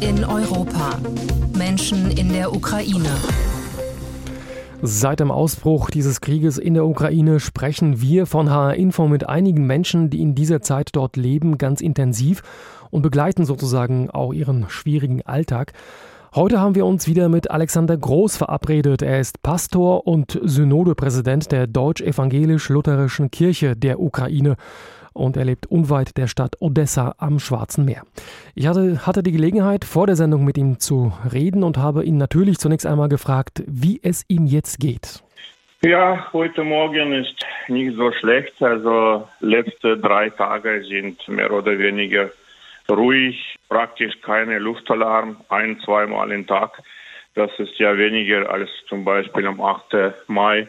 In Europa. Menschen in der Ukraine. Seit dem Ausbruch dieses Krieges in der Ukraine sprechen wir von HR Info mit einigen Menschen, die in dieser Zeit dort leben, ganz intensiv und begleiten sozusagen auch ihren schwierigen Alltag. Heute haben wir uns wieder mit Alexander Groß verabredet. Er ist Pastor und Synodepräsident der Deutsch-Evangelisch-Lutherischen Kirche der Ukraine und er lebt unweit der Stadt Odessa am Schwarzen Meer. Ich hatte, hatte die Gelegenheit, vor der Sendung mit ihm zu reden und habe ihn natürlich zunächst einmal gefragt, wie es ihm jetzt geht. Ja, heute Morgen ist nicht so schlecht. Also letzte drei Tage sind mehr oder weniger ruhig, praktisch keine Luftalarm, ein, zweimal im Tag. Das ist ja weniger als zum Beispiel am 8. Mai.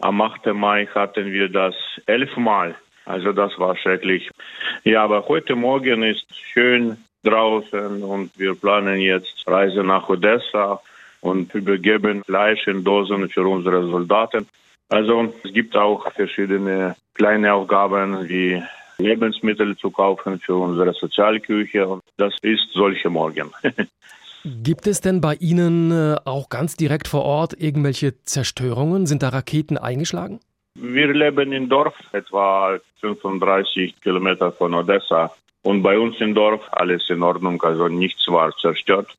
Am 8. Mai hatten wir das elfmal. Also das war schrecklich. Ja, aber heute Morgen ist schön draußen und wir planen jetzt Reise nach Odessa und übergeben Fleisch in Dosen für unsere Soldaten. Also es gibt auch verschiedene kleine Aufgaben wie Lebensmittel zu kaufen für unsere Sozialküche und das ist solche Morgen. Gibt es denn bei Ihnen äh, auch ganz direkt vor Ort irgendwelche Zerstörungen? Sind da Raketen eingeschlagen? Wir leben im Dorf, etwa 35 Kilometer von Odessa. Und bei uns im Dorf alles in Ordnung, also nichts war zerstört.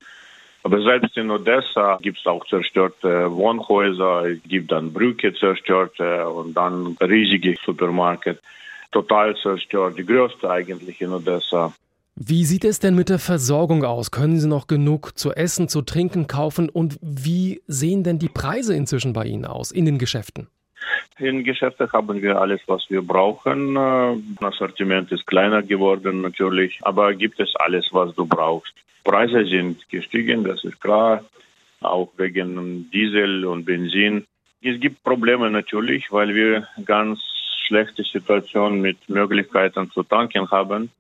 Aber selbst in Odessa gibt es auch zerstörte Wohnhäuser, es gibt dann Brücke zerstörte und dann riesige Supermarkt. Total zerstört, die größte eigentlich in Odessa. Wie sieht es denn mit der Versorgung aus? Können Sie noch genug zu essen, zu trinken kaufen? Und wie sehen denn die Preise inzwischen bei Ihnen aus in den Geschäften? In Geschäften haben wir alles, was wir brauchen. Das Sortiment ist kleiner geworden natürlich, aber gibt es alles, was du brauchst. Preise sind gestiegen, das ist klar, auch wegen Diesel und Benzin. Es gibt Probleme natürlich, weil wir ganz schlechte Situation mit Möglichkeiten zu tanken haben.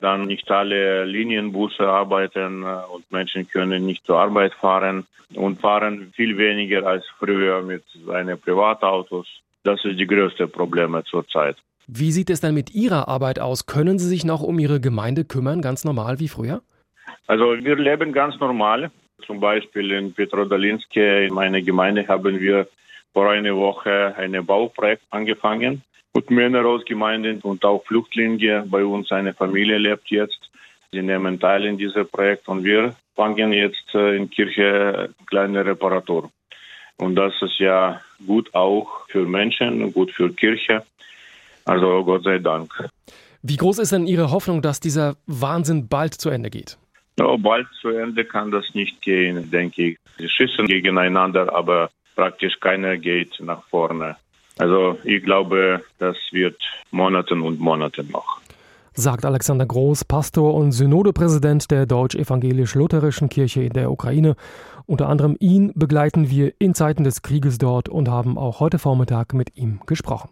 Dann nicht alle Linienbusse arbeiten äh, und Menschen können nicht zur Arbeit fahren und fahren viel weniger als früher mit seinen Privatautos. Das ist die größte Probleme zurzeit. Wie sieht es dann mit Ihrer Arbeit aus? Können Sie sich noch um Ihre Gemeinde kümmern, ganz normal wie früher? Also wir leben ganz normal. Zum Beispiel in Petrodalinske, in meiner Gemeinde, haben wir vor einer Woche ein Bauprojekt angefangen. Und Männer aus Gemeinden und auch Flüchtlinge. Bei uns eine Familie lebt jetzt. Sie nehmen teil in diesem Projekt und wir fangen jetzt äh, in Kirche kleine Reparatur. Und das ist ja gut auch für Menschen, gut für Kirche. Also Gott sei Dank. Wie groß ist denn Ihre Hoffnung, dass dieser Wahnsinn bald zu Ende geht? No, bald zu Ende kann das nicht gehen, denke ich. Sie schießen gegeneinander, aber praktisch keiner geht nach vorne. Also ich glaube, das wird Monaten und Monate noch. Sagt Alexander Groß, Pastor und Synodepräsident der Deutsch-Evangelisch-Lutherischen Kirche in der Ukraine. Unter anderem ihn begleiten wir in Zeiten des Krieges dort und haben auch heute Vormittag mit ihm gesprochen.